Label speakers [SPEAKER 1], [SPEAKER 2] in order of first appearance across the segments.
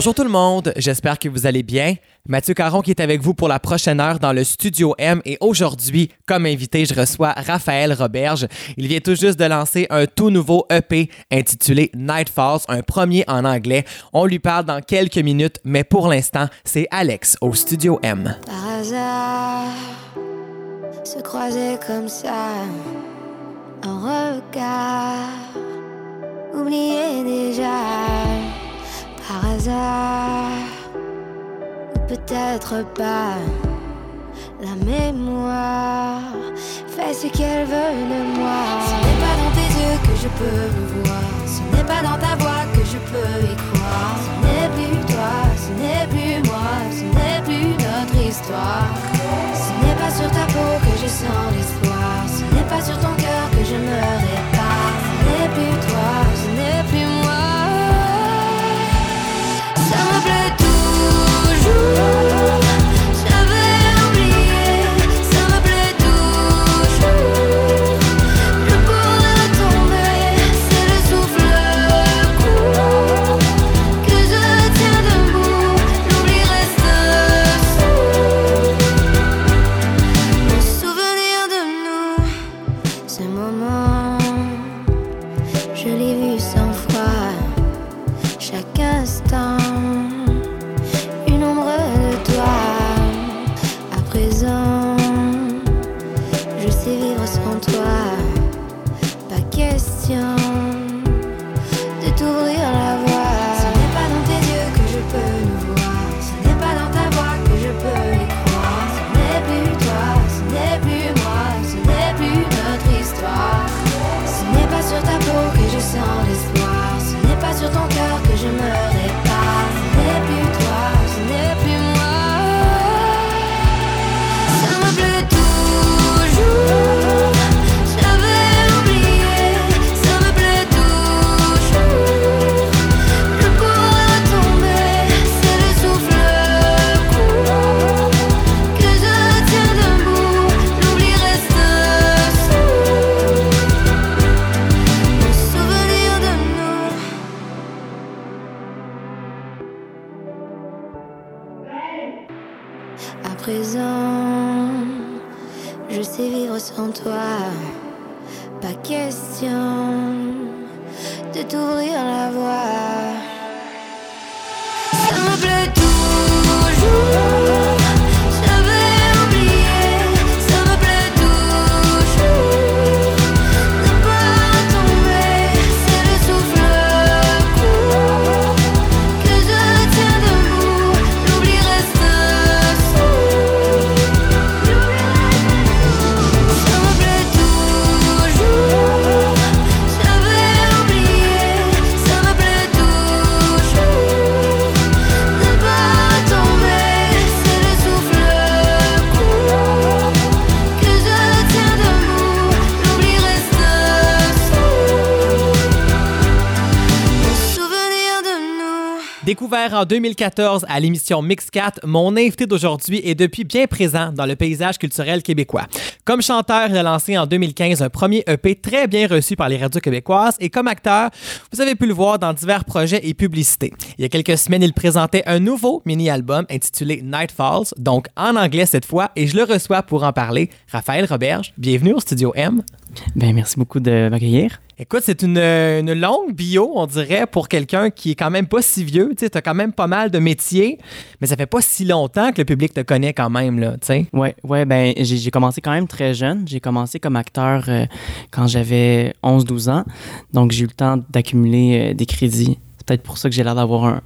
[SPEAKER 1] Bonjour tout le monde, j'espère que vous allez bien. Mathieu Caron qui est avec vous pour la prochaine heure dans le Studio M et aujourd'hui, comme invité, je reçois Raphaël Roberge. Il vient tout juste de lancer un tout nouveau EP intitulé Night Falls, un premier en anglais. On lui parle dans quelques minutes, mais pour l'instant, c'est Alex au Studio M.
[SPEAKER 2] Par hasard, se croiser comme ça, un regard, oublier déjà, par hasard, peut-être pas, la mémoire fait ce qu'elle veut de moi. Ce n'est pas dans tes yeux que je peux le voir, ce n'est pas dans ta voix que je peux y croire. Ce n'est plus toi, ce n'est plus moi, ce n'est plus notre histoire. Ce n'est pas sur ta peau que je sens l'espoir, ce n'est pas sur ton cœur que je me répare. Toujours.
[SPEAKER 1] Découvert en 2014 à l'émission Mixcat, mon invité d'aujourd'hui est depuis bien présent dans le paysage culturel québécois. Comme chanteur, il a lancé en 2015 un premier EP très bien reçu par les radios québécoises et comme acteur, vous avez pu le voir dans divers projets et publicités. Il y a quelques semaines, il présentait un nouveau mini-album intitulé Night Falls, donc en anglais cette fois, et je le reçois pour en parler. Raphaël Roberge, bienvenue au Studio M.
[SPEAKER 3] Ben, merci beaucoup de m'accueillir.
[SPEAKER 1] Écoute, c'est une, une longue bio, on dirait, pour quelqu'un qui est quand même pas si vieux. Tu as quand même pas mal de métiers, mais ça fait pas si longtemps que le public te connaît quand même, là, tu sais.
[SPEAKER 3] Ouais, ouais, ben, j'ai j'ai commencé quand même très jeune. J'ai commencé comme acteur euh, quand j'avais 11-12 ans. Donc, j'ai eu le temps d'accumuler euh, des crédits. C'est peut-être pour ça que j'ai l'air d'avoir un,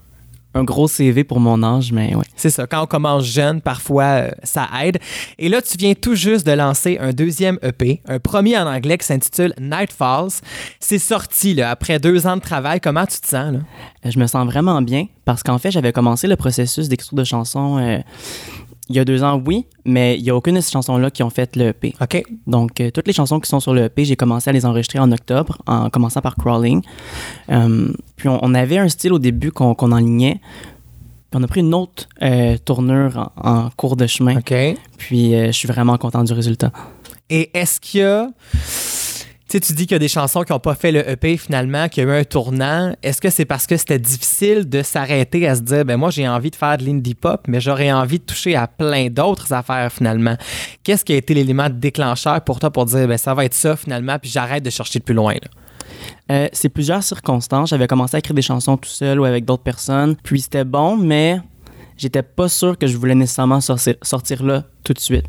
[SPEAKER 3] un gros CV pour mon âge, mais ouais.
[SPEAKER 1] C'est ça, quand on commence jeune, parfois euh, ça aide. Et là, tu viens tout juste de lancer un deuxième EP, un premier en anglais qui s'intitule Night Falls. C'est sorti là, après deux ans de travail. Comment tu te sens? Là?
[SPEAKER 3] Euh, Je me sens vraiment bien parce qu'en fait, j'avais commencé le processus d'écriture de chansons euh, il y a deux ans, oui, mais il n'y a aucune de ces chansons-là qui ont fait le EP.
[SPEAKER 1] OK.
[SPEAKER 3] Donc, euh, toutes les chansons qui sont sur le EP, j'ai commencé à les enregistrer en octobre, en commençant par Crawling. Euh, puis, on, on avait un style au début qu'on qu'on enlignait. Puis, on a pris une autre euh, tournure en, en cours de chemin.
[SPEAKER 1] OK.
[SPEAKER 3] Puis, je suis vraiment content du résultat.
[SPEAKER 1] Et est-ce qu'il y a. Sais, tu dis qu'il y a des chansons qui n'ont pas fait le EP finalement, qu'il y a eu un tournant. Est-ce que c'est parce que c'était difficile de s'arrêter à se dire, ben moi j'ai envie de faire de l'indie pop, mais j'aurais envie de toucher à plein d'autres affaires finalement. Qu'est-ce qui a été l'élément déclencheur pour toi pour dire, ben ça va être ça finalement, puis j'arrête de chercher de plus loin là?
[SPEAKER 3] Euh, c'est plusieurs circonstances. J'avais commencé à écrire des chansons tout seul ou avec d'autres personnes. Puis c'était bon, mais j'étais pas sûr que je voulais nécessairement sortir, sortir là tout de suite.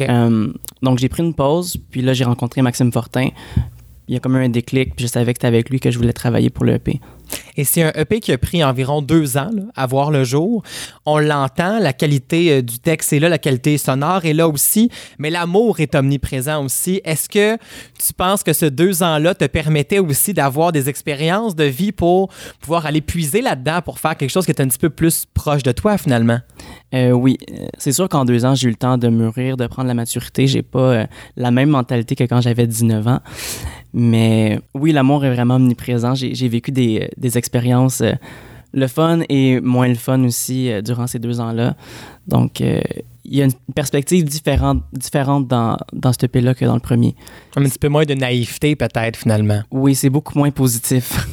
[SPEAKER 3] Euh, donc j'ai pris une pause, puis là j'ai rencontré Maxime Fortin. Il y a comme un déclic, puis je savais que c'était avec lui que je voulais travailler pour le EP.
[SPEAKER 1] Et c'est un EP qui a pris environ deux ans là, à voir le jour. On l'entend, la qualité euh, du texte est là, la qualité sonore est là aussi, mais l'amour est omniprésent aussi. Est-ce que tu penses que ce deux ans-là te permettait aussi d'avoir des expériences de vie pour pouvoir aller puiser là-dedans pour faire quelque chose qui est un petit peu plus proche de toi finalement?
[SPEAKER 3] Euh, oui, euh, c'est sûr qu'en deux ans, j'ai eu le temps de mûrir, de prendre la maturité. J'ai pas euh, la même mentalité que quand j'avais 19 ans. Mais oui, l'amour est vraiment omniprésent. J'ai vécu des, des expériences, euh, le fun et moins le fun aussi euh, durant ces deux ans-là. Donc, euh, il y a une perspective différente, différente dans, dans ce EP-là que dans le premier.
[SPEAKER 1] Un petit peu moins de naïveté peut-être finalement.
[SPEAKER 3] Oui, c'est beaucoup moins positif.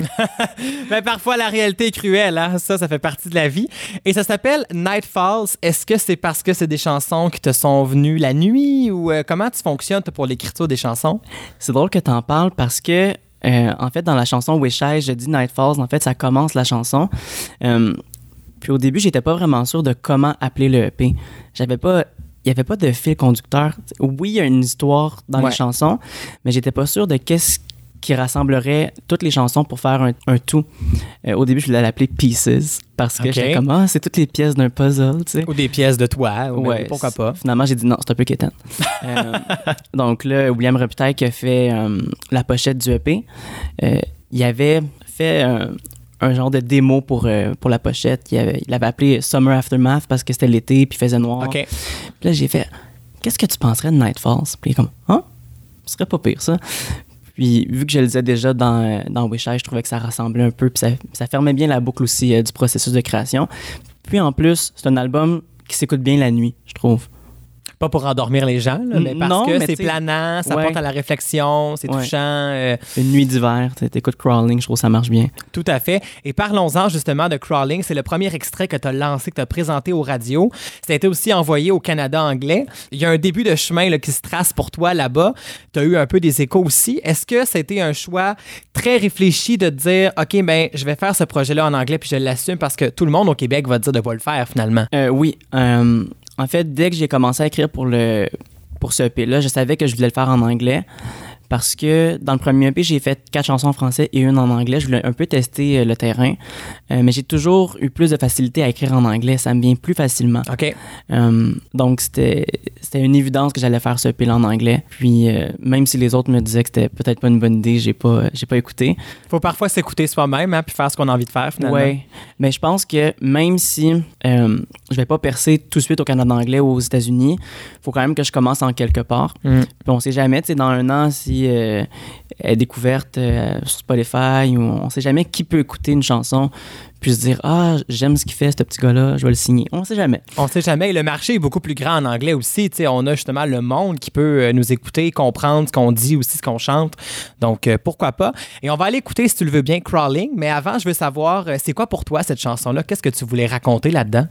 [SPEAKER 1] Mais parfois, la réalité est cruelle, hein? ça, ça fait partie de la vie. Et ça s'appelle Night Falls. Est-ce que c'est parce que c'est des chansons qui te sont venues la nuit ou euh, comment tu fonctionnes pour l'écriture des chansons?
[SPEAKER 3] C'est drôle que tu en parles parce que, euh, en fait, dans la chanson Wish I, je dis Night Falls, en fait, ça commence la chanson. Euh, puis au début, j'étais pas vraiment sûr de comment appeler le EP. J'avais pas. Il n'y avait pas de fil conducteur. Oui, il y a une histoire dans
[SPEAKER 1] Ouais.
[SPEAKER 3] les chansons, mais j'étais pas sûr de qu'est-ce qui rassemblerait toutes les chansons pour faire un, un tout. Euh, au début, je voulais l'appeler Pieces parce que
[SPEAKER 1] Ok.
[SPEAKER 3] j'étais comme, ah, c'est toutes les pièces d'un puzzle, tu sais.
[SPEAKER 1] Ou des pièces de toi? ou
[SPEAKER 3] Ouais,
[SPEAKER 1] pourquoi pas?
[SPEAKER 3] Finalement, j'ai dit non, c'est un peu quétaine. Euh, donc là, William Repitaille qui a fait euh, la pochette du EP, il avait fait un genre de démo pour, euh, pour la pochette. Il avait, il avait appelé Summer Aftermath parce que c'était l'été puis il faisait noir. Puis là, j'ai fait Qu'est-ce que tu penserais de Nightfalls Puis il est comme Ah, ce serait pas pire ça. Puis vu que je le disais déjà dans, dans Wish I, je trouvais que ça rassemblait un peu, puis ça, ça fermait bien la boucle aussi euh, du processus de création. Puis en plus, c'est un album qui s'écoute bien la nuit, je trouve.
[SPEAKER 1] Pas pour endormir les gens, là, mais parce
[SPEAKER 3] Non,
[SPEAKER 1] que c'est planant, ça
[SPEAKER 3] Ouais.
[SPEAKER 1] porte à la réflexion, c'est
[SPEAKER 3] Ouais.
[SPEAKER 1] touchant. euh,
[SPEAKER 3] Une nuit d'hiver, t'écoutes Crawling, je trouve que ça marche bien.
[SPEAKER 1] Tout à fait. Et parlons-en justement de Crawling. C'est le premier extrait que tu as lancé, que tu as présenté aux radios. Ça a été aussi envoyé au Canada anglais. Il y a un début de chemin là, qui se trace pour toi là-bas. Tu as eu un peu des échos aussi. Est-ce que ça a été un choix très réfléchi de dire, OK, ben, je vais faire ce projet-là en anglais puis je l'assume parce que tout le monde au Québec va te dire de pas le faire finalement?
[SPEAKER 3] Euh, oui. euh, en fait, dès que j'ai commencé à écrire pour, ce EP-là, je savais que je voulais le faire en anglais. Parce que dans le premier EP, j'ai fait quatre chansons en français et une en anglais. Je voulais un peu tester euh, le terrain. Euh, mais j'ai toujours eu plus de facilité à écrire en anglais. Ça me vient plus facilement.
[SPEAKER 1] OK.
[SPEAKER 3] Euh, donc, c'était une évidence que j'allais faire ce EP-là en anglais. Puis, euh, même si les autres me disaient que c'était peut-être pas une bonne idée, j'ai pas, j'ai pas écouté.
[SPEAKER 1] Faut parfois s'écouter soi-même hein, puis faire ce qu'on a envie de faire finalement.
[SPEAKER 3] Ouais, mais je pense que même si je vais pas percer tout de suite au Canada anglais ou aux États-Unis, faut quand même que je commence en quelque part.
[SPEAKER 1] Mm.
[SPEAKER 3] Puis on sait jamais, tu sais, dans un an, si euh, elle est découverte euh, sur Spotify ou on sait jamais qui peut écouter une chanson puis se dire ah j'aime ce qu'il fait ce petit gars-là, je vais le signer. On sait jamais.
[SPEAKER 1] On sait jamais. Et le marché est beaucoup plus grand en anglais aussi. Tu sais, on a justement le monde qui peut euh, nous écouter, comprendre ce qu'on dit aussi, ce qu'on chante. Donc, euh, pourquoi pas. Et on va aller écouter, si tu le veux bien, Crawling. Mais avant, je veux savoir, c'est quoi pour toi cette chanson-là? Qu'est-ce que tu voulais raconter là-dedans?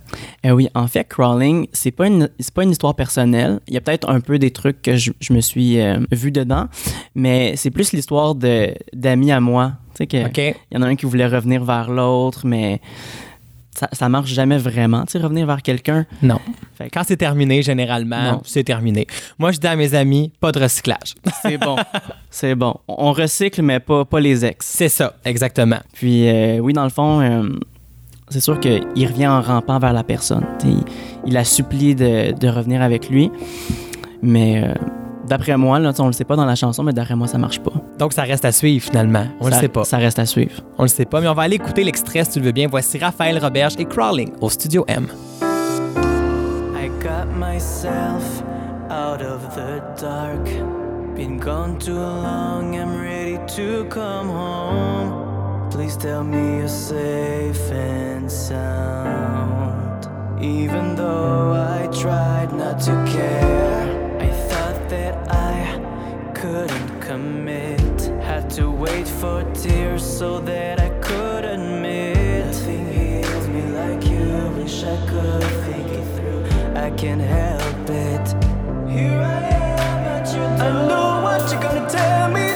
[SPEAKER 3] Euh, oui, en fait, Crawling, c'est pas une c'est pas une histoire personnelle. Il y a peut-être un peu des trucs que je, je me suis euh, vu dedans, mais c'est plus l'histoire de d'amis à moi. Tu sais que y en a un qui voulait revenir vers l'autre, mais ça, ça marche jamais vraiment. Tu sais, revenir vers quelqu'un.
[SPEAKER 1] Non.
[SPEAKER 3] Fait que-
[SPEAKER 1] Quand c'est terminé, généralement,
[SPEAKER 3] Non.
[SPEAKER 1] c'est terminé. Moi, je dis à mes amis, pas de recyclage.
[SPEAKER 3] C'est bon. c'est bon. On recycle, mais pas, pas les ex.
[SPEAKER 1] c'est ça, exactement.
[SPEAKER 3] Puis, euh, oui, dans le fond, euh, c'est sûr qu'il revient en rampant vers la personne. Il, il la supplie de, de revenir avec lui. Mais euh, d'après moi, là, on le sait pas dans la chanson, mais d'après moi, ça marche pas.
[SPEAKER 1] Donc, ça reste à suivre finalement. On
[SPEAKER 3] ça,
[SPEAKER 1] le sait pas.
[SPEAKER 3] Ça reste à suivre.
[SPEAKER 1] On le sait pas, mais on va aller écouter l'extrait si tu le veux bien. Voici Raphaël Roberge et Crawling au Studio M.
[SPEAKER 4] I got myself out of the dark. Been gone too long, I'm ready to come home. Please tell me you're safe and sound. Even though I tried not to care, couldn't commit. Had to wait for tears so that I could admit. Nothing heals me like you. Wish I could think it through. I can't help it. Here I am at your door. I know what you're gonna tell me.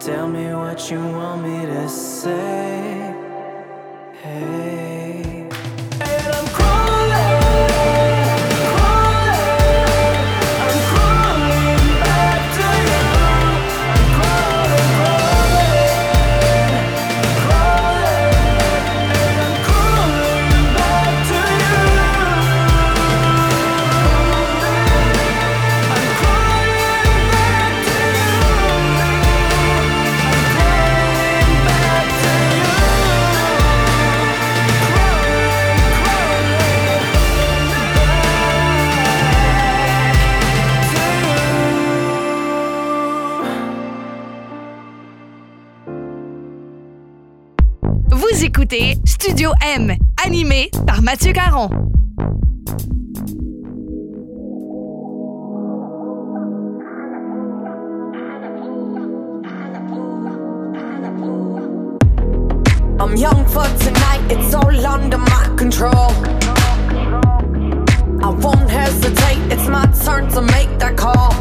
[SPEAKER 4] Tell me what you want me to say. Hey.
[SPEAKER 5] Studio M, animé par Mathieu Caron.
[SPEAKER 6] I'm young for tonight, it's all under my control. I won't hesitate, it's my turn to make that call.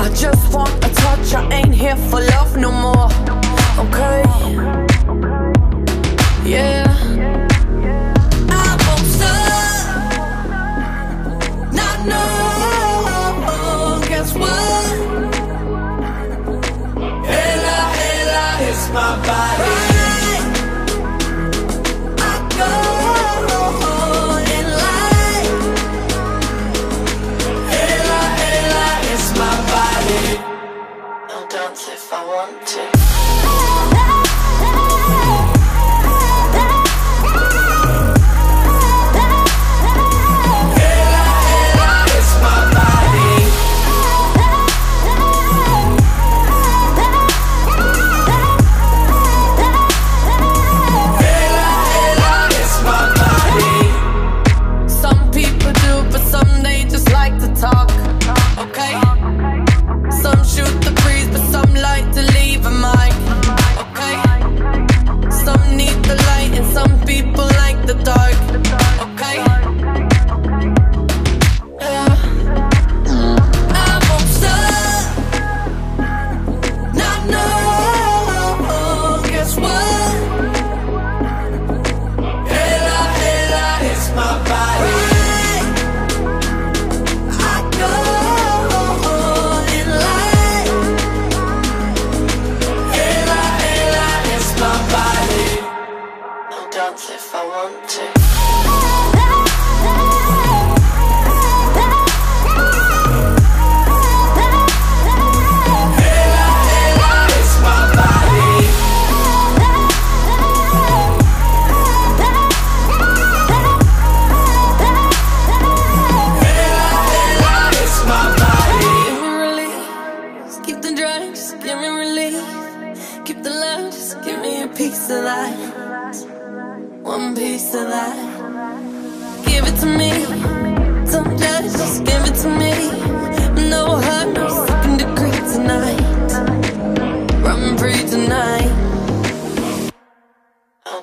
[SPEAKER 6] I just want a touch, I ain't here for love no more. Okay. watching.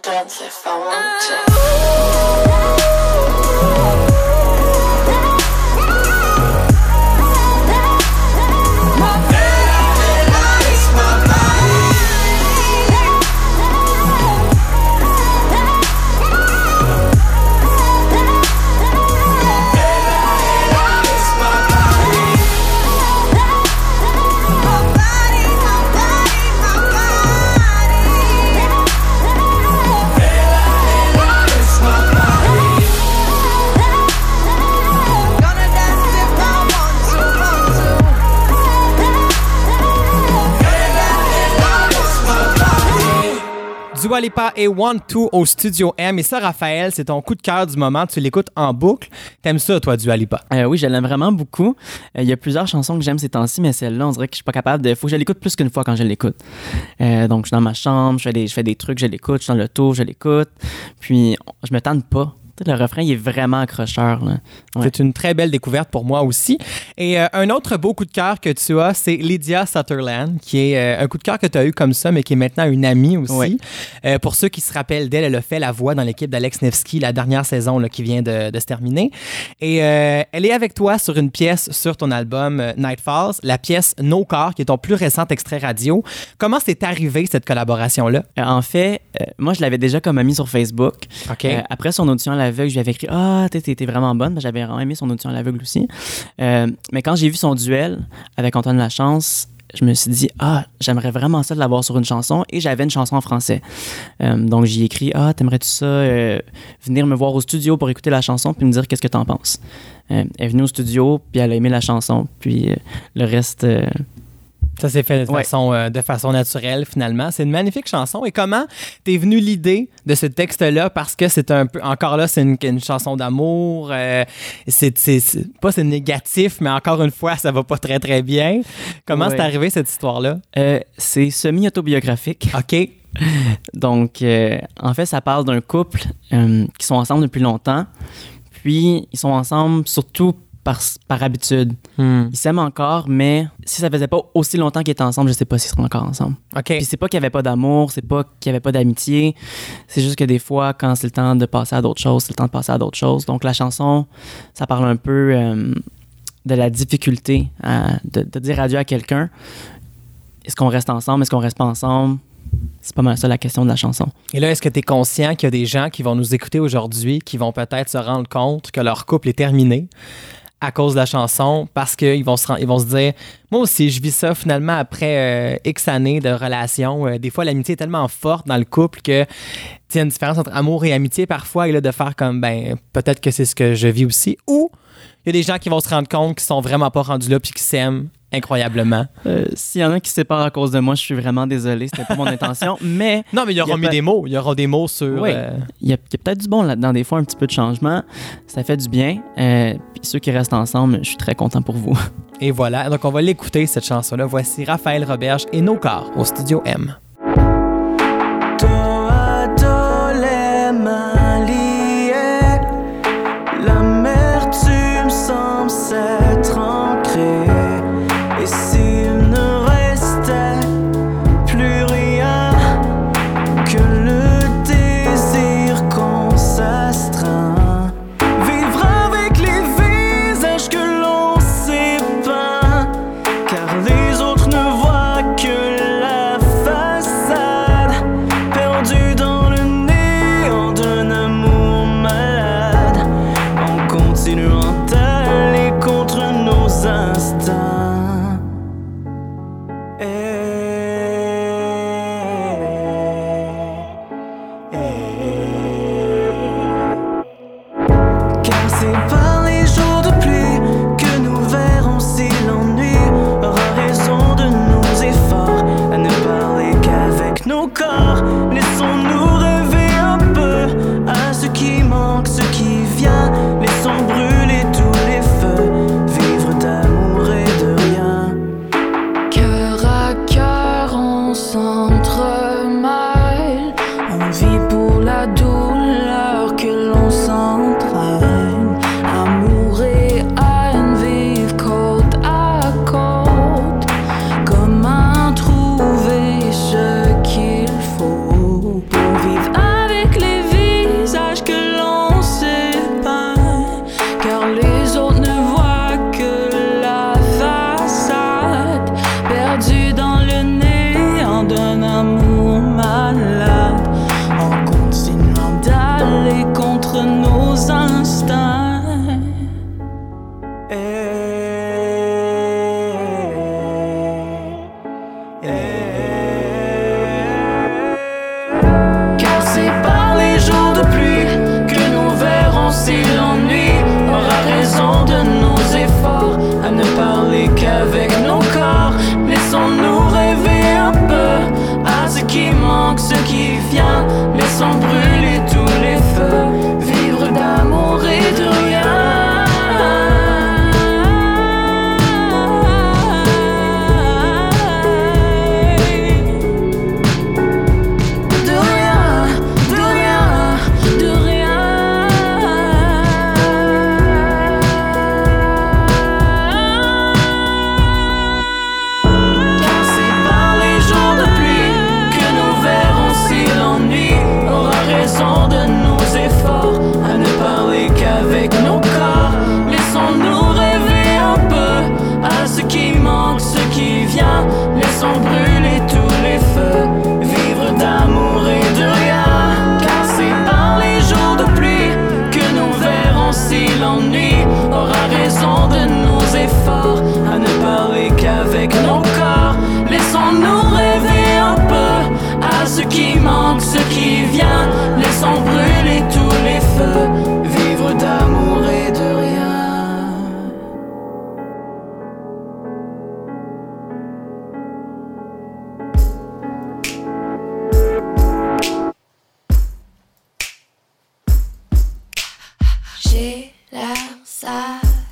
[SPEAKER 6] Dance if I want to.
[SPEAKER 2] Oh.
[SPEAKER 1] Dua Lipa et One Two au Studio M. Et ça, Raphaël, c'est ton coup de cœur du moment. Tu l'écoutes en boucle. T'aimes ça, toi, Dua Lipa?
[SPEAKER 3] Euh, oui, je l'aime vraiment beaucoup. Euh, Il y a plusieurs chansons que j'aime ces temps-ci, mais celle-là, on dirait que je suis pas capable de. Faut que je l'écoute plus qu'une fois quand je l'écoute. Euh, donc, je suis dans ma chambre, je fais des, je fais des trucs, je l'écoute, je suis dans le tour, je l'écoute. Puis, je me tente pas. Le refrain, il est vraiment accrocheur. là. Ouais.
[SPEAKER 1] C'est une très belle découverte pour moi aussi. Et euh, un autre beau coup de cœur que tu as, c'est Lydia Sutherland, qui est euh, un coup de cœur que tu as eu comme ça, mais qui est maintenant une amie aussi.
[SPEAKER 3] Oui.
[SPEAKER 1] Euh, pour ceux qui se rappellent d'elle, elle a fait la voix dans l'équipe d'Alex Nevsky la dernière saison là, qui vient de, de se terminer. Et elle est avec toi sur une pièce sur ton album Night Falls, la pièce No Corps, qui est ton plus récent extrait radio. Comment c'est arrivé cette collaboration-là?
[SPEAKER 3] En fait, moi, je l'avais déjà comme amie sur Facebook.
[SPEAKER 1] OK.
[SPEAKER 3] Après son audition à l'aveugle, je lui avais écrit Ah, t'es- t'es vraiment bonne. J'avais vraiment aimé son audition à l'aveugle aussi. Euh, mais quand j'ai vu son duel avec Antoine Lachance, je me suis dit Ah, j'aimerais vraiment ça de l'avoir sur une chanson. Et j'avais une chanson en français. Euh, donc j'ai écrit Ah, t'aimerais-tu ça euh, venir me voir au studio pour écouter la chanson puis me dire qu'est-ce que t'en penses. Elle est venue au studio, puis elle a aimé la chanson. Puis le reste.
[SPEAKER 1] Ça s'est fait de,
[SPEAKER 3] Ouais.
[SPEAKER 1] façon, euh, de façon naturelle, finalement. C'est une magnifique chanson. Et comment t'es venu l'idée de ce texte-là? Parce que c'est un peu, encore là, c'est une, une chanson d'amour. euh, c'est, pas c'est négatif, mais encore une fois, ça va pas très, très bien. Comment
[SPEAKER 3] Ouais.
[SPEAKER 1] c'est arrivé, cette histoire-là?
[SPEAKER 3] euh, c'est semi-autobiographique.
[SPEAKER 1] OK.
[SPEAKER 3] Donc, en fait, ça parle d'un couple qui sont ensemble depuis longtemps. Puis, ils sont ensemble surtout par, par habitude.
[SPEAKER 1] Hmm.
[SPEAKER 3] Ils s'aiment encore, mais si ça faisait pas aussi longtemps qu'ils étaient ensemble, je sais pas s'ils seraient encore ensemble.
[SPEAKER 1] OK.
[SPEAKER 3] Puis, c'est pas qu'il y avait pas d'amour, c'est pas qu'il y avait pas d'amitié. C'est juste que des fois, quand c'est le temps de passer à d'autres choses, c'est le temps de passer à d'autres choses. Donc, la chanson, ça parle un peu euh, de la difficulté à- de, de dire adieu à quelqu'un. Est-ce qu'on reste ensemble? Est-ce qu'on reste pas ensemble? C'est pas mal ça la question de la chanson.
[SPEAKER 1] Et là, est-ce que tu es conscient qu'il y a des gens qui vont nous écouter aujourd'hui qui vont peut-être se rendre compte que leur couple est terminé? À cause de la chanson parce qu'ils vont, se vont se dire Moi aussi, je vis ça finalement après euh, X années de relation. Euh, des fois, l'amitié est tellement forte dans le couple que y a une différence entre amour et amitié parfois et là, de faire comme ben peut-être que c'est ce que je vis aussi. Ou il y a des gens qui vont se rendre compte qu'ils sont vraiment pas rendus là puis qui s'aiment incroyablement.
[SPEAKER 3] Euh, S'il y en a qui se séparent à cause de moi, je suis vraiment désolé. C'était pas mon intention. Mais
[SPEAKER 1] Non, mais il y aura
[SPEAKER 3] y
[SPEAKER 1] mis
[SPEAKER 3] pas-
[SPEAKER 1] des mots. Il y aura des mots sur.
[SPEAKER 3] Oui.
[SPEAKER 1] euh,
[SPEAKER 3] il y a, il y a peut-être du bon là-dedans. Des fois, un petit peu de changement. Ça fait du bien. Euh, Puis ceux qui restent ensemble, je suis très content pour vous.
[SPEAKER 1] Et voilà, donc on va l'écouter cette chanson-là. Voici Raphaël Roberge et Nos corps au studio M.
[SPEAKER 4] sun's.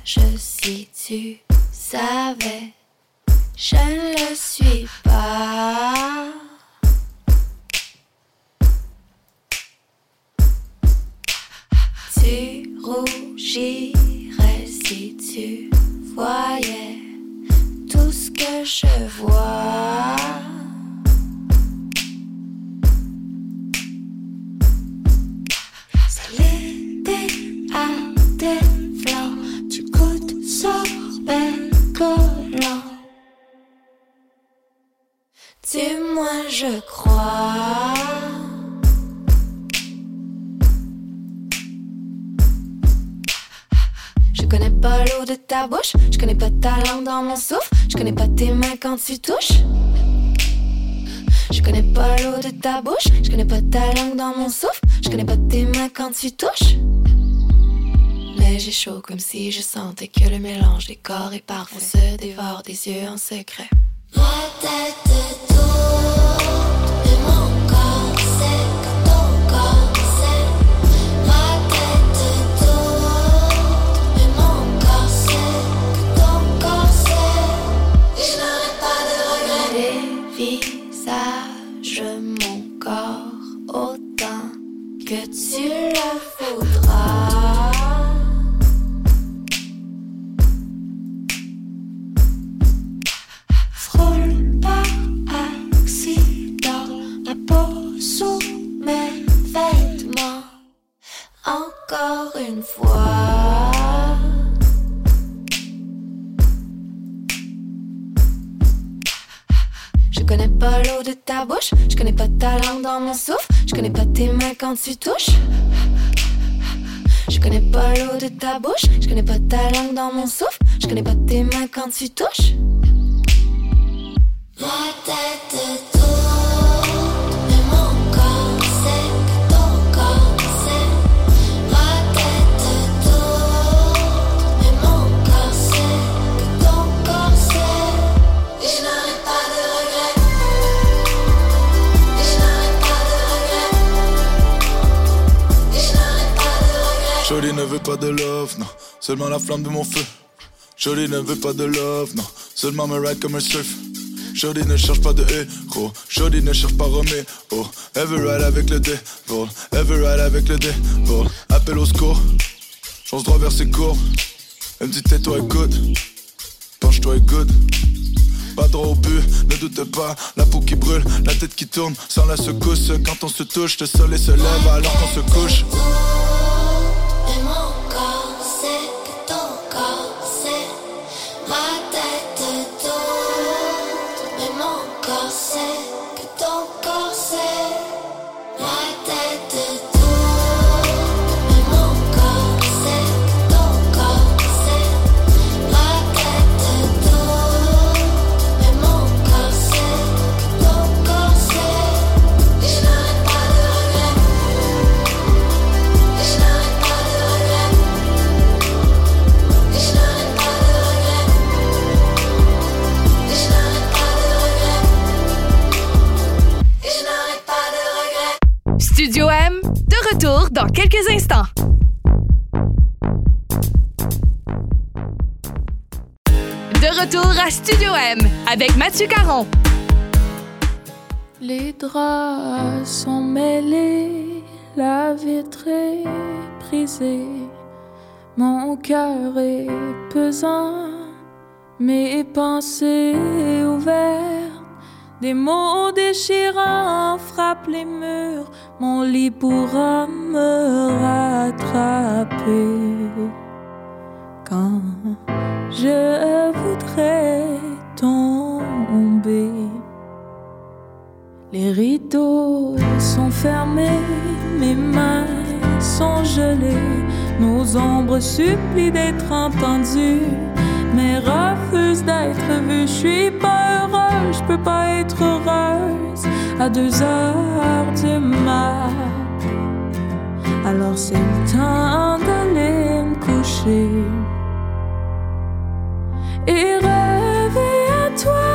[SPEAKER 4] je si
[SPEAKER 7] tu savais, tu touches. Je connais pas l'eau de ta bouche. Je connais pas ta langue dans mon souffle. Je connais pas tes mains quand tu touches. Mais j'ai chaud comme si je sentais que le mélange des corps est parfait se dévore des yeux en secret. Je connais pas l'eau de ta bouche, je connais pas ta langue dans mon souffle, je connais pas tes mains quand tu touches. Je connais pas l'eau de ta bouche, je connais pas ta langue dans mon souffle, je connais pas tes mains quand tu touches. La tête
[SPEAKER 8] ne veut pas de love, non, seulement la flamme de mon feu. Jolie ne veut pas de love, non, seulement me ride comme un surf. Jolie ne cherche pas de héros, Jolie ne cherche pas Romé. Oh, ever ride avec le devil, ever ride avec le devil. Appel au secours, chance droit vers ses cours Elle me dit tais-toi écoute, penche-toi écoute. Pas droit au but, ne doute pas, la peau qui brûle, la tête qui tourne, sans la secousse. Quand on se touche, le soleil se lève alors qu'on se couche.
[SPEAKER 5] Dans quelques instants. De retour à Studio M avec Mathieu Caron.
[SPEAKER 9] Les draps sont mêlés, la vitre est brisée, mon cœur est pesant, mes pensées ouvertes, des mots déchirants frappent les murs, mon lit pourra me rattraper. Quand je voudrais tomber. Les rideaux sont fermés, mes mains sont gelées, nos ombres supplient d'être entendues, mais refusent d'être vues. Je suis pas heureuse, je peux pas être heureuse à deux heures du mat. Alors c'est le temps d'aller me coucher et rêver à toi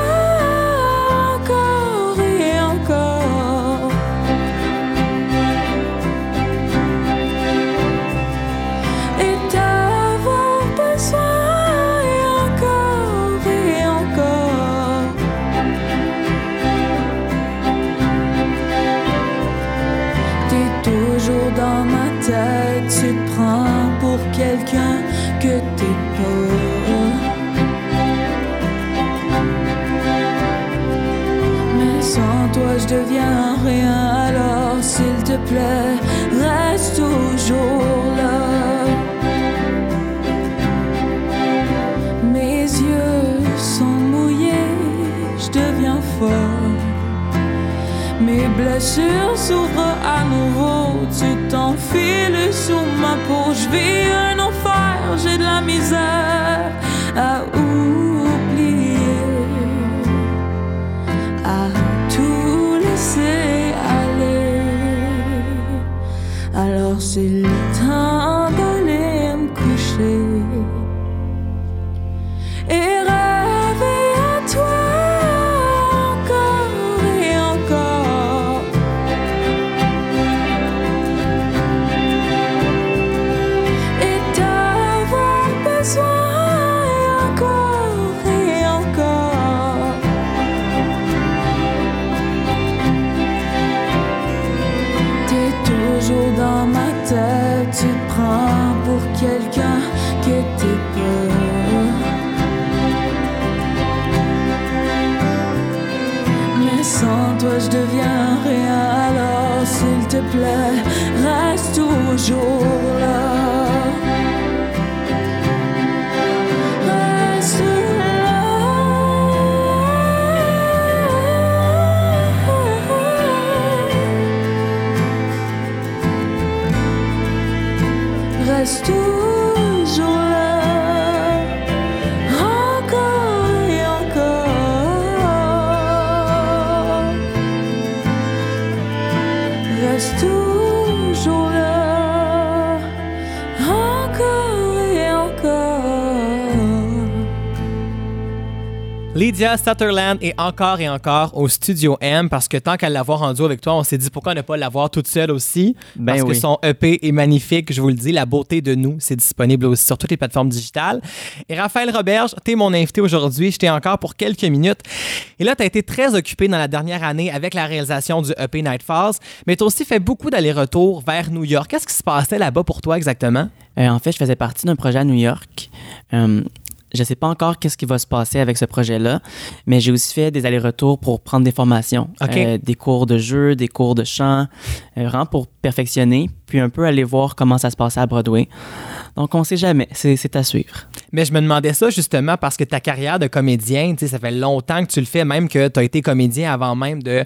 [SPEAKER 9] je deviens rien. Alors s'il te plaît reste toujours là. Mes yeux sont mouillés, je deviens fort. Mes blessures s'ouvrent à nouveau, tu t'enfiles sous ma peau, je vis un enfer, j'ai de la misère
[SPEAKER 1] Lydia Sutherland est encore et encore au Studio M parce que tant qu'à l'avoir en duo avec toi, on s'est dit pourquoi ne pas l'avoir toute seule aussi?
[SPEAKER 3] Ben
[SPEAKER 1] parce que son EP est magnifique, je vous le dis. La beauté de nous, c'est disponible aussi sur toutes les plateformes digitales. Et Raphaël Roberge, t'es mon invité aujourd'hui. Je t'ai encore pour quelques minutes. Et là, tu as été très occupé dans la dernière année avec la réalisation du EP Night Falls, mais tu as aussi fait beaucoup d'allers-retours vers New York. Qu'est-ce qui se passait là-bas pour toi exactement?
[SPEAKER 3] Euh, en fait, je faisais partie d'un projet à New York. Euh, je ne sais pas encore qu'est-ce qui va se passer avec ce projet-là, mais j'ai aussi fait des allers-retours pour prendre des formations,
[SPEAKER 1] OK.
[SPEAKER 3] Euh, des cours de jeu, des cours de chant, euh, vraiment pour perfectionner, puis un peu aller voir comment ça se passait à Broadway. Donc, on ne sait jamais, c'est à suivre.
[SPEAKER 1] Mais je me demandais ça justement parce que ta carrière de comédien, tu sais, ça fait longtemps que tu le fais, même que tu as été comédien avant même de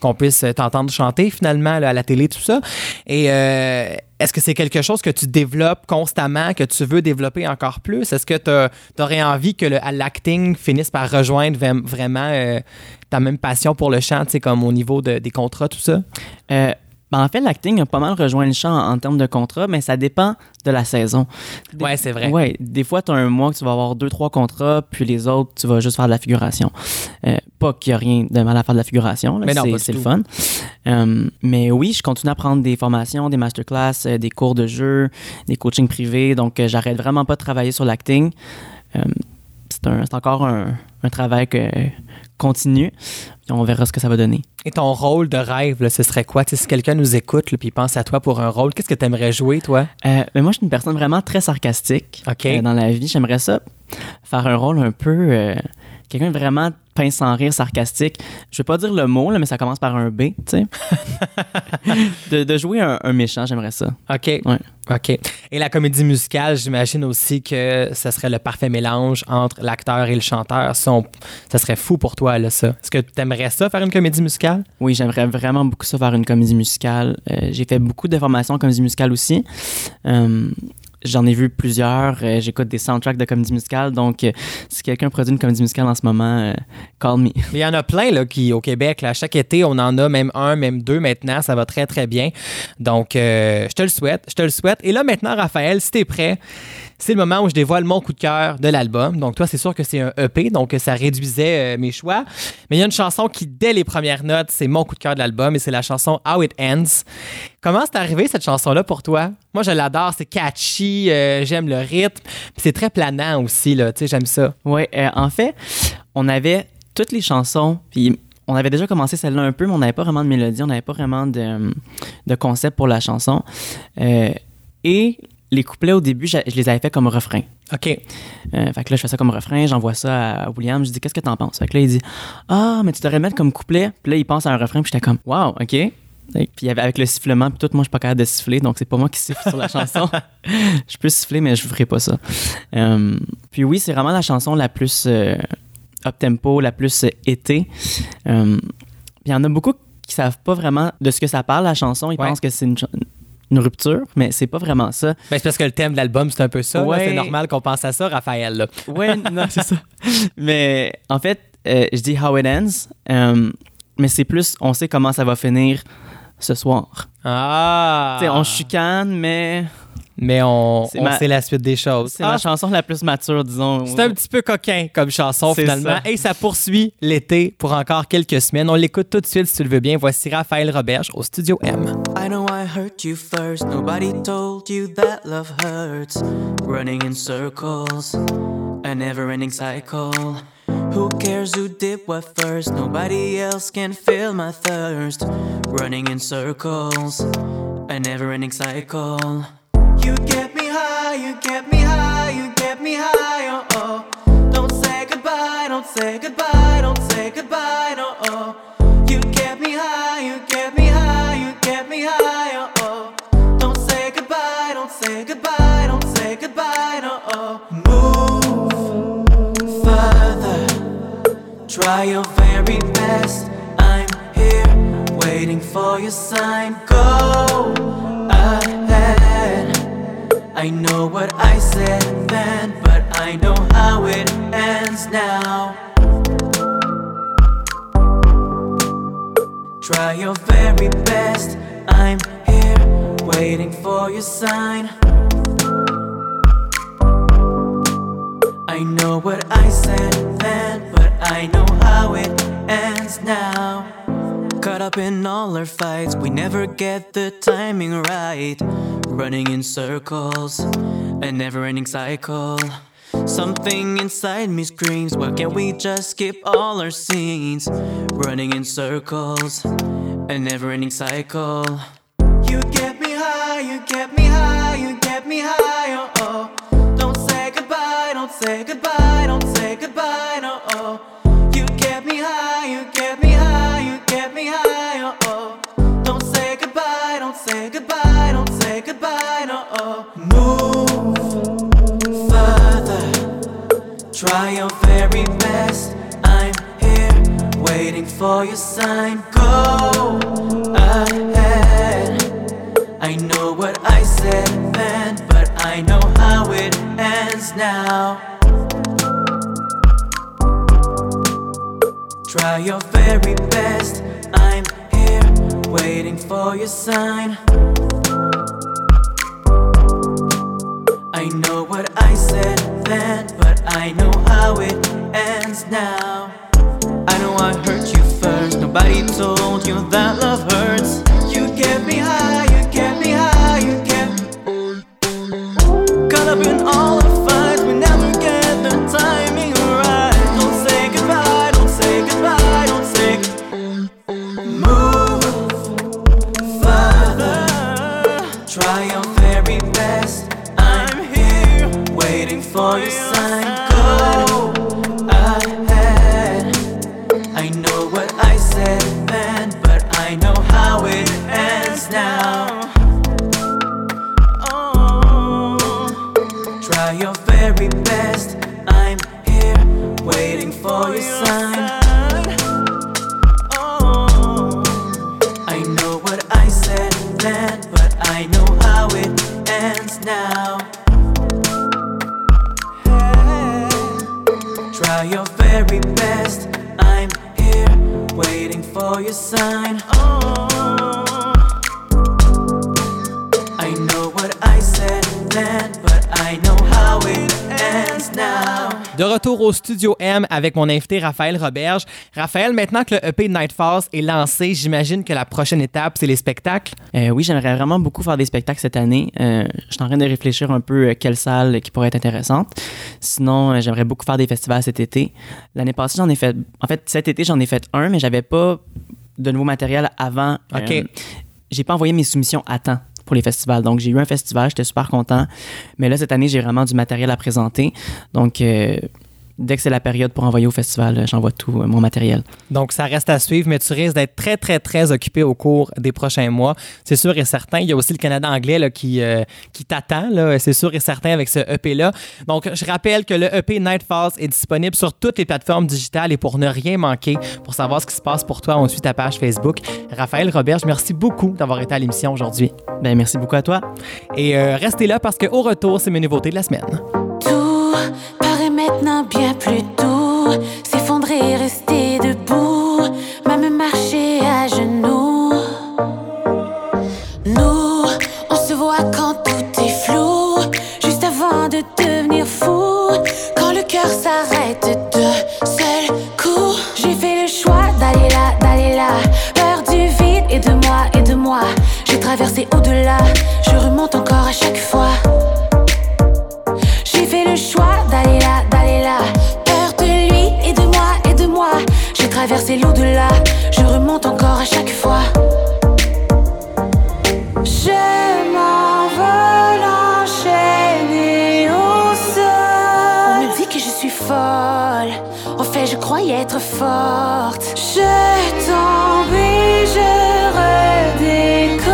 [SPEAKER 1] qu'on puisse t'entendre chanter finalement là, à la télé, tout ça. Et euh, est-ce que c'est quelque chose que tu développes constamment, que tu veux développer encore plus? Est-ce que tu aurais envie que l'acting finisse par rejoindre vra- vraiment euh, ta même passion pour le chant, tu sais, comme au niveau de- des contrats, tout ça?
[SPEAKER 3] Euh, ben, en fait, l'acting a pas mal rejoint le chant en, en termes de contrat, mais ça dépend de la saison. Des-
[SPEAKER 1] Ouais, c'est vrai.
[SPEAKER 3] Ouais, des fois, tu as un mois que tu vas avoir deux, trois contrats, puis les autres, tu vas juste faire de la figuration. Euh, pas qu'il n'y a rien de mal à faire de la figuration, là,
[SPEAKER 1] Mais
[SPEAKER 3] c'est c'est le fun. Euh, mais oui, je continue à prendre des formations, des masterclass, euh, des cours de jeu, des coachings privés, donc j'arrête vraiment pas de travailler sur l'acting. C'est un- c'est encore un, un travail que continue. On verra ce que ça va donner.
[SPEAKER 1] Et ton rôle de rêve, là, ce serait quoi? Si quelqu'un nous écoute et pense à toi pour un rôle, qu'est-ce que tu aimerais jouer, toi?
[SPEAKER 3] Euh, mais moi, je suis une personne vraiment très sarcastique euh, dans la vie. J'aimerais ça faire un rôle un peu. euh, Quelqu'un vraiment pince sans rire, sarcastique. Je vais pas dire le mot, là, mais ça commence par un B, tu sais. de, de jouer un, un méchant, j'aimerais ça.
[SPEAKER 1] OK.
[SPEAKER 3] Ouais.
[SPEAKER 1] OK. Et la comédie musicale, j'imagine aussi que ce serait le parfait mélange entre l'acteur et le chanteur. Ça, on- ça serait fou pour toi, là, ça. Est-ce que tu aimerais ça, faire une comédie musicale?
[SPEAKER 3] Oui, j'aimerais vraiment beaucoup ça faire une comédie musicale. Euh, j'ai fait beaucoup de formations en comédie musicale aussi. Euh, J'en ai vu plusieurs. Euh, J'écoute des soundtracks de comédie musicale. Donc, euh, si quelqu'un produit une comédie musicale en ce moment, euh, call me.
[SPEAKER 1] Il y en a plein là, qui, au Québec. Là, chaque été, on en a même un, même deux maintenant. Ça va très, très bien. Donc, je te le souhaite. Je te le souhaite. Et là, maintenant, Raphaël, si tu es prêt, c'est le moment où je dévoile mon coup de cœur de l'album. Donc, toi, c'est sûr que c'est un EP, donc ça réduisait euh, mes choix. Mais il y a une chanson qui, dès les premières notes, c'est mon coup de cœur de l'album et c'est la chanson How It Ends. Comment c'est arrivé cette chanson-là pour toi? Moi, je l'adore, c'est catchy, euh, j'aime le rythme, c'est très planant aussi, tu sais, j'aime ça.
[SPEAKER 3] Oui, en fait, on avait toutes les chansons, puis on avait déjà commencé celle-là un peu, mais on n'avait pas vraiment de mélodie, on n'avait pas vraiment de, de concept pour la chanson. Euh, et les couplets au début, je, je les avais fait comme refrain.
[SPEAKER 1] OK.
[SPEAKER 3] Euh, fait que là, je fais ça comme refrain, j'envoie ça à, à William, je dis qu'est-ce que t'en penses? Fait que là, il dit Ah, mais tu devrais mettre comme couplet. Puis là, il pense à un refrain, puis j'étais comme Wow, OK. Que- Puis avec avec le sifflement, puis tout, moi, je suis pas capable de siffler, donc c'est pas moi qui siffle sur la chanson. je peux siffler, mais je ferai pas ça. Euh, puis oui, c'est vraiment la chanson la plus euh, up-tempo, la plus euh, été. Euh, puis il y en a beaucoup qui savent pas vraiment de ce que ça parle, la chanson. Ils
[SPEAKER 1] Ouais.
[SPEAKER 3] pensent que c'est une, une rupture, mais c'est pas vraiment ça.
[SPEAKER 1] Ben, c'est parce que le thème de l'album, c'est un peu ça.
[SPEAKER 3] Ouais.
[SPEAKER 1] C'est normal qu'on pense à ça, Raphaël.
[SPEAKER 3] Ouais, non, c'est ça. Mais en fait, euh, je dis how it ends, euh, mais c'est plus, on sait comment ça va finir ce soir.
[SPEAKER 1] Ah!
[SPEAKER 3] Tu sais, on chicane, mais
[SPEAKER 1] Mais on,
[SPEAKER 3] C'est
[SPEAKER 1] on
[SPEAKER 3] ma-
[SPEAKER 1] sait la suite des choses.
[SPEAKER 3] c'est
[SPEAKER 1] Ah,
[SPEAKER 3] la chanson la plus mature, disons.
[SPEAKER 1] c'est un petit peu coquin comme chanson finalement.
[SPEAKER 3] ça.
[SPEAKER 1] Et ça poursuit l'été pour encore quelques semaines. On l'écoute tout de suite si tu le veux bien. Voici Raphaël Roberge au Studio M.
[SPEAKER 4] I know I hurt you first. Nobody told you that love hurts. Running in circles, a never ending cycle. Who cares who did what first? Nobody else can fill my thirst. Running in circles, a never ending cycle. You get me high, you get me high, you get me high. Don't say goodbye, don't say goodbye, don't say goodbye. You get me high, you get me high, you get me high. Don't say goodbye, don't say goodbye, don't say goodbye. Move further, try your very best. I'm here waiting for your sign. Go. I know what I said then, but I know how it ends now. Try your very best. I'm here waiting for your sign. I know what I said then, but I know how it ends now. Caught up in all our fights, we never get the timing right. Running in circles, a never ending cycle. Something inside me screams, why can't we just skip all our scenes? Running in circles, a never ending cycle. You get me high, you get me high, you get me high, oh oh. Don't say goodbye, don't say goodbye, don't say try your very best. I'm here waiting for your sign. Go ahead. I know what I said then, but I know how it ends now. Try your very best. I'm here waiting for your sign. I know what I said then, I know how it ends now. I know I hurt you first. Nobody told you that love hurts. You get me high, you get me high, you get caught up in all the try your very best. I'm here waiting for your sign. Oh, I know what I said then, but I know how it ends now. Try your very best. I'm here waiting for your sign.
[SPEAKER 1] De retour au Studio M avec mon invité Raphaël Roberge. Raphaël, maintenant que le EP Night Falls est lancé, j'imagine que la prochaine étape, c'est les spectacles.
[SPEAKER 3] Euh, oui, j'aimerais vraiment beaucoup faire des spectacles cette année. Euh, je suis en train de réfléchir un peu euh, quelle salle qui pourrait être intéressante. Sinon, euh, j'aimerais beaucoup faire des festivals cet été. L'année passée, j'en ai fait. En fait, cet été, j'en ai fait un, mais j'avais pas de nouveau matériel avant.
[SPEAKER 1] OK.
[SPEAKER 3] J'ai pas envoyé mes soumissions à temps pour les festivals. Donc, j'ai eu un festival, j'étais super content. Mais là, cette année, j'ai vraiment du matériel à présenter. Donc, euh, dès que c'est la période pour envoyer au festival, euh, j'envoie tout euh, mon matériel.
[SPEAKER 1] Donc, ça reste à suivre, mais tu risques d'être très, très, très occupé au cours des prochains mois. C'est sûr et certain. Il y a aussi le Canada anglais là, qui, euh, qui t'attend, c'est sûr et certain, avec ce EP-là. Donc, je rappelle que le EP Night Falls est disponible sur toutes les plateformes digitales et pour ne rien manquer, pour savoir ce qui se passe pour toi, on suit ta page Facebook. Raphaël Roberge, merci beaucoup d'avoir été à l'émission aujourd'hui.
[SPEAKER 3] Ben, merci beaucoup à toi.
[SPEAKER 1] Et euh, restez là parce qu'au retour, c'est mes nouveautés de la semaine.
[SPEAKER 6] Tout maintenant bien plus doux. S'effondrer, rester Traversé l'au-delà, je remonte encore à chaque fois. Je m'envole enchaîné au sol. On me dit que je suis folle. En fait, je croyais être forte. Je tombe et je redécolle.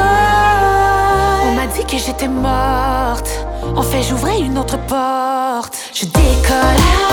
[SPEAKER 6] On m'a dit que j'étais morte. En fait, j'ouvrais une autre porte. Je décolle.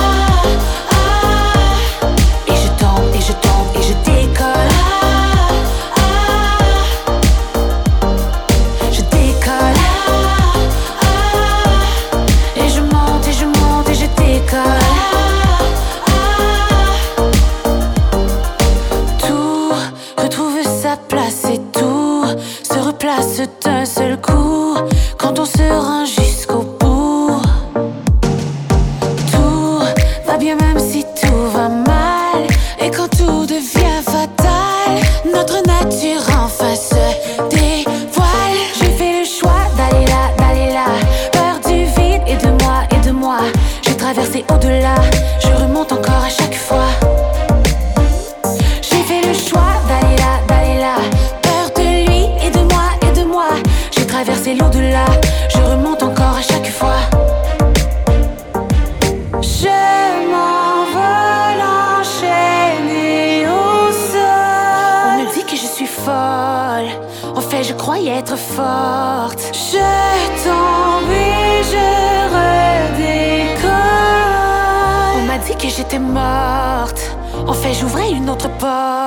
[SPEAKER 6] croyais être forte. Je tombe et je redécolle. On m'a dit que j'étais morte. En fait, j'ouvrais une autre porte.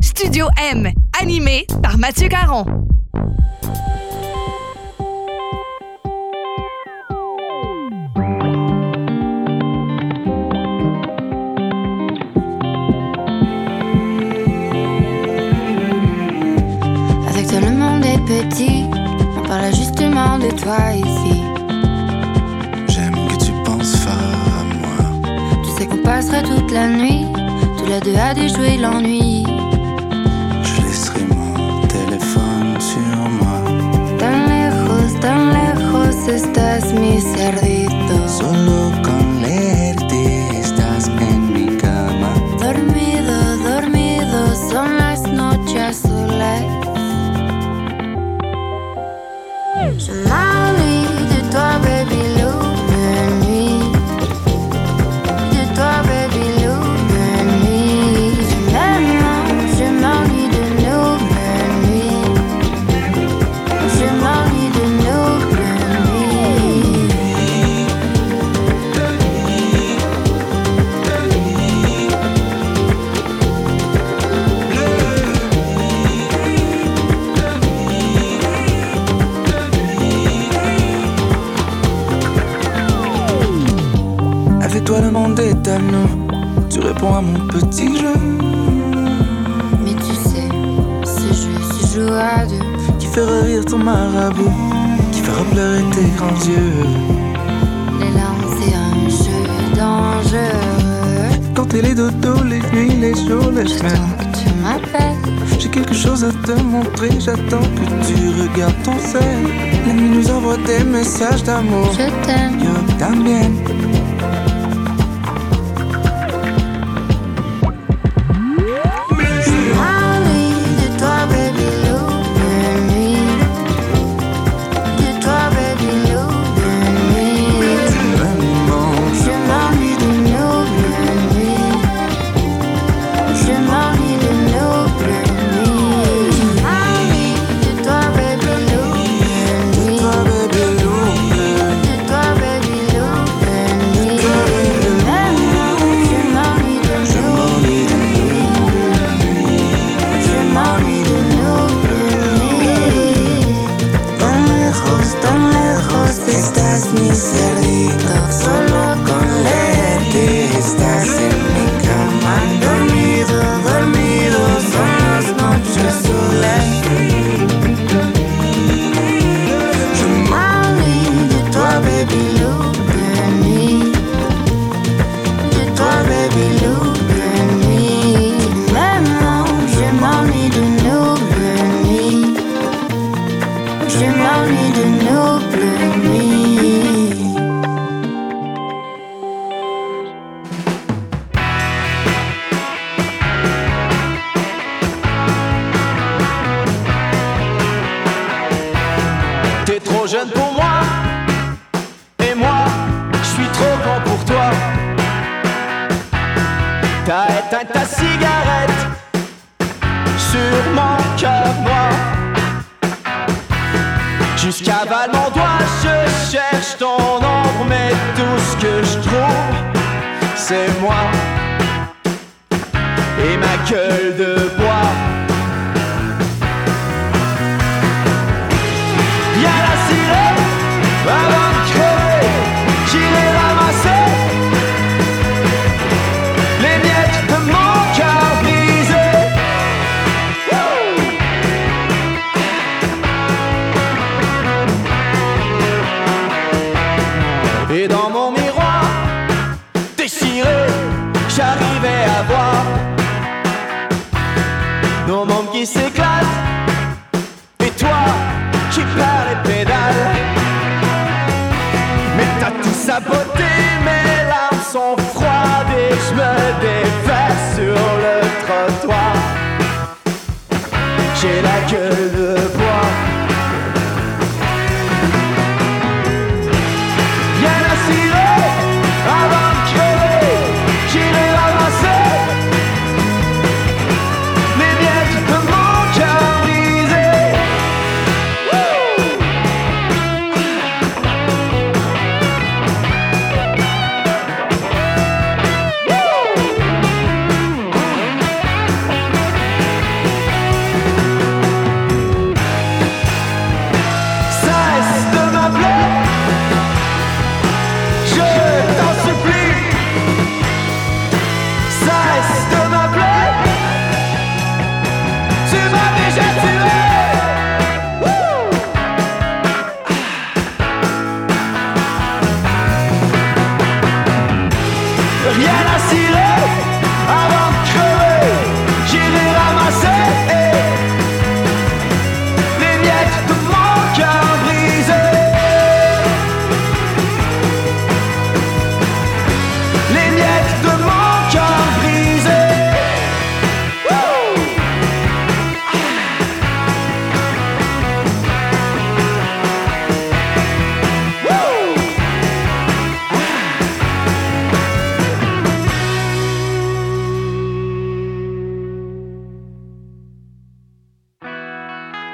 [SPEAKER 5] Studio M, animé par Mathieu Caron.
[SPEAKER 2] Avec toi, le monde est petit. On parle justement de toi ici.
[SPEAKER 8] J'aime que tu penses fort à moi.
[SPEAKER 2] Tu sais qu'on passera toute la nuit, tous les deux à déjouer l'ennui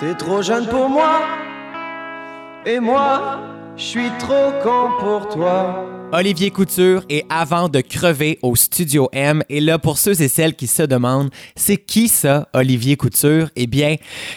[SPEAKER 8] T'es
[SPEAKER 10] trop jeune pour moi, et moi, je suis trop
[SPEAKER 11] con pour toi.
[SPEAKER 1] Olivier Couture est avant de crever au Studio M. Et là, pour ceux et celles qui se demandent, c'est qui ça, Olivier Couture? Eh bien,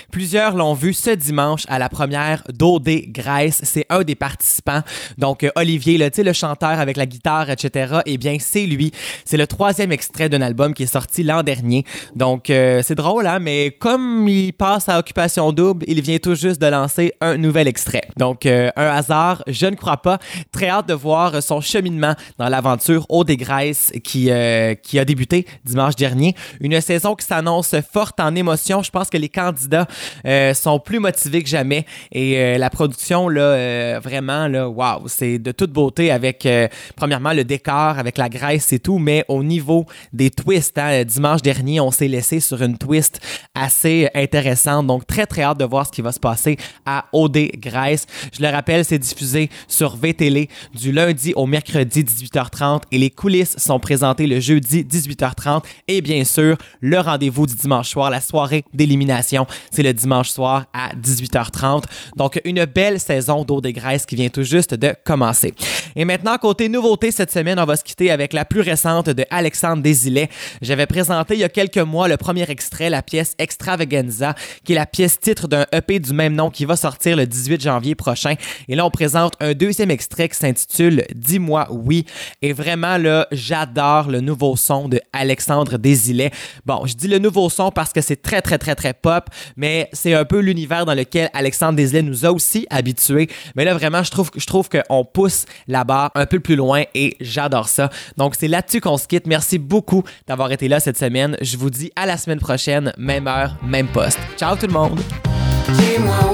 [SPEAKER 1] plusieurs l'ont vu ce dimanche à la première d'OD Grèce. C'est un des participants. Donc, euh, Olivier, le chanteur avec la guitare, etc. Eh bien, c'est lui. C'est le troisième extrait d'un album qui est sorti l'an dernier. Donc, euh, c'est drôle, hein? Mais comme il passe à Occupation Double, il vient tout juste de lancer un nouvel extrait. Donc, euh, un hasard, je ne crois pas. Très hâte de voir son cheminement dans l'aventure des Grèces qui, euh, qui a débuté dimanche dernier. Une saison qui s'annonce forte en émotion. Je pense que les candidats euh, sont plus motivés que jamais et euh, la production, là, vraiment, là, c'est de toute beauté avec, premièrement, le décor, avec la Grèce et tout, mais au niveau des twists, hein, dimanche dernier, on s'est laissé sur une twist assez intéressante. Donc, très, très hâte de voir ce qui va se passer à OD Grèce. Je le rappelle, c'est diffusé sur VTL du lundi au mercredi 18h30 et les coulisses sont présentées le jeudi 18h30 et bien sûr le rendez-vous du dimanche soir, la soirée d'élimination, c'est le dimanche soir à 18h30. Donc une belle saison d'eau des Grèces qui vient tout juste de commencer. Et maintenant côté nouveauté cette semaine, on va se quitter avec la plus récente de Alexandre Desilets. J'avais présenté il y a quelques mois le premier extrait, la pièce Extravaganza, qui est la pièce titre d'un EP du même nom qui va sortir le 18 janvier prochain. Et là on présente un deuxième extrait qui s'intitule Dis-moi oui. Et vraiment, là, j'adore le nouveau son de Alexandre Desilets. Bon, je dis le nouveau son parce que c'est très, très, très, très pop, mais c'est un peu l'univers dans lequel Alexandre Desilets nous a aussi habitués. Mais là, vraiment, je trouve, je trouve qu'on pousse la barre un peu plus loin et j'adore ça. Donc, c'est là-dessus qu'on se quitte. Merci beaucoup d'avoir été là cette semaine. Je vous dis à la semaine prochaine, même heure, même poste. Ciao tout le monde!
[SPEAKER 10] Moi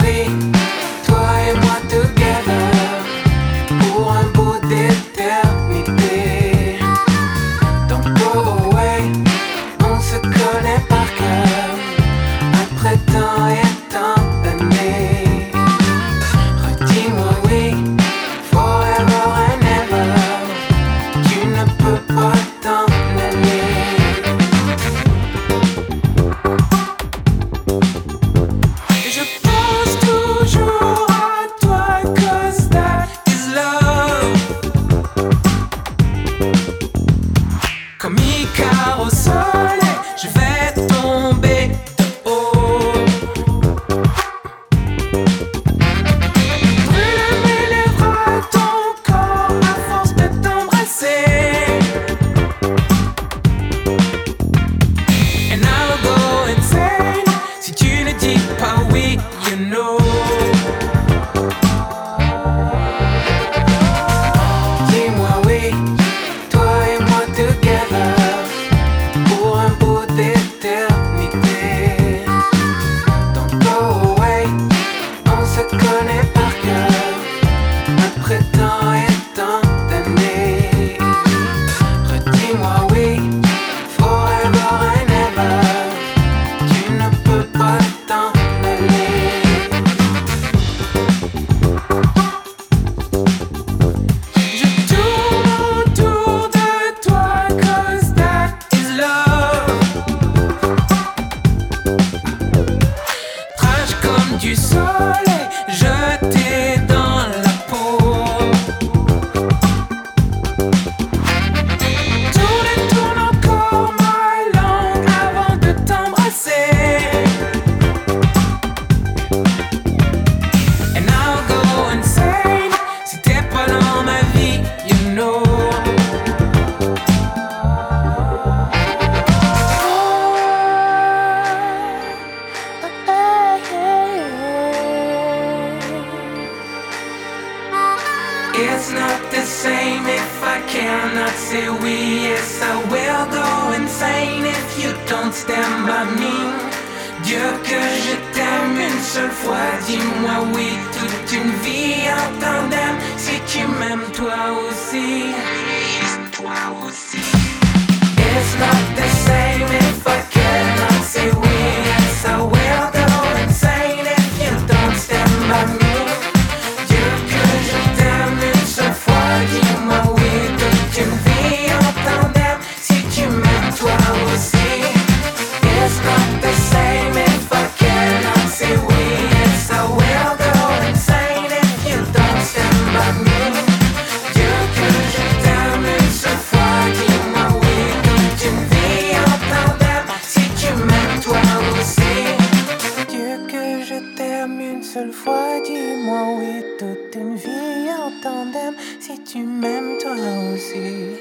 [SPEAKER 10] fois, dis-moi oui, toute une vie en tandem, si tu m'aimes toi aussi.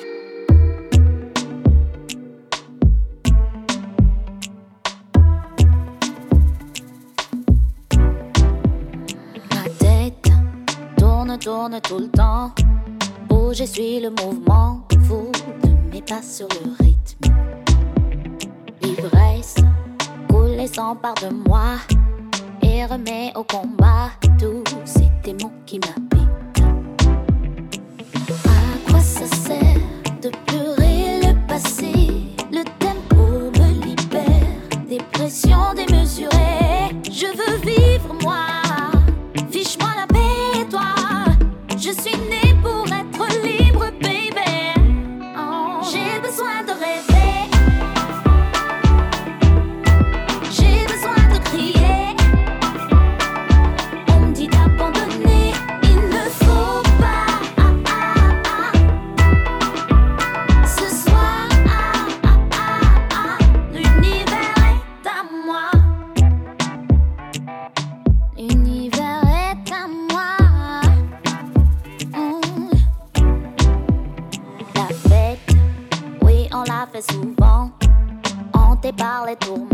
[SPEAKER 12] Ma tête tourne, tourne tout le temps, bouge et suis le mouvement, fou de mes pas sur le rythme. L'ivresse coule et s'empare de moi les remets au combat. Tous ces démons qui m'habitent. À quoi ça sert de pleurer le passé? Le tempo me libère des pressions démesurées. Je veux vivre moi. Fiche-moi la paix, toi. Je suis née.
[SPEAKER 5] retour